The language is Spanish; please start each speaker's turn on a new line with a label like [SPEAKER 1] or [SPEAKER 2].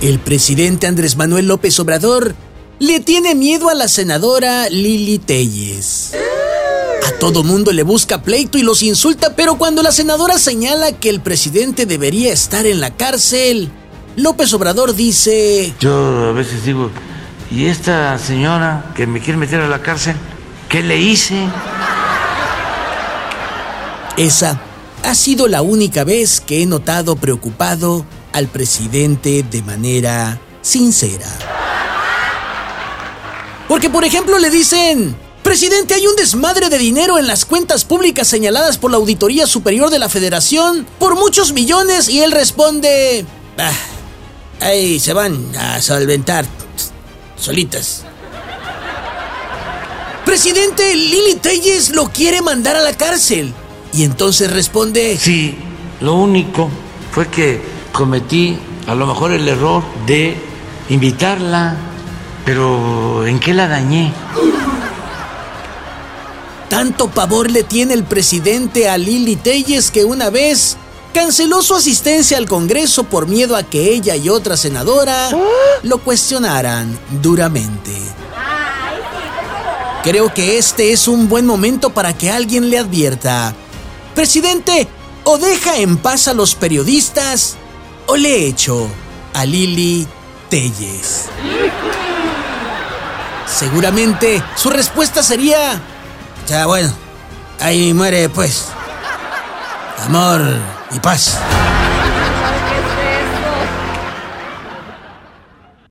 [SPEAKER 1] El presidente Andrés Manuel López Obrador le tiene miedo a la senadora Lili Telles. A todo mundo le busca pleito y los insulta, pero cuando la senadora señala que el presidente debería estar en la cárcel, López Obrador dice...
[SPEAKER 2] Yo a veces digo, ¿y esta señora que me quiere meter a la cárcel? ¿Qué le hice?
[SPEAKER 1] Esa ha sido la única vez que he notado preocupado al presidente de manera sincera. Porque, por ejemplo, le dicen, presidente, hay un desmadre de dinero en las cuentas públicas señaladas por la Auditoría Superior de la Federación por muchos millones y él responde, "Ah, ahí se van a solventar solitas. Presidente, Lili Telles lo quiere mandar a la cárcel. Y entonces responde,
[SPEAKER 2] Sí, lo único fue que cometí a lo mejor el error de invitarla, pero ¿en qué la dañé?
[SPEAKER 1] Tanto pavor le tiene el presidente a Lili Telles que una vez canceló su asistencia al Congreso por miedo a que ella y otra senadora lo cuestionaran duramente. Creo que este es un buen momento para que alguien le advierta. Presidente, o deja en paz a los periodistas o le echo a Lili Telles. Seguramente su respuesta sería... Ya bueno, ahí muere pues. Amor y paz.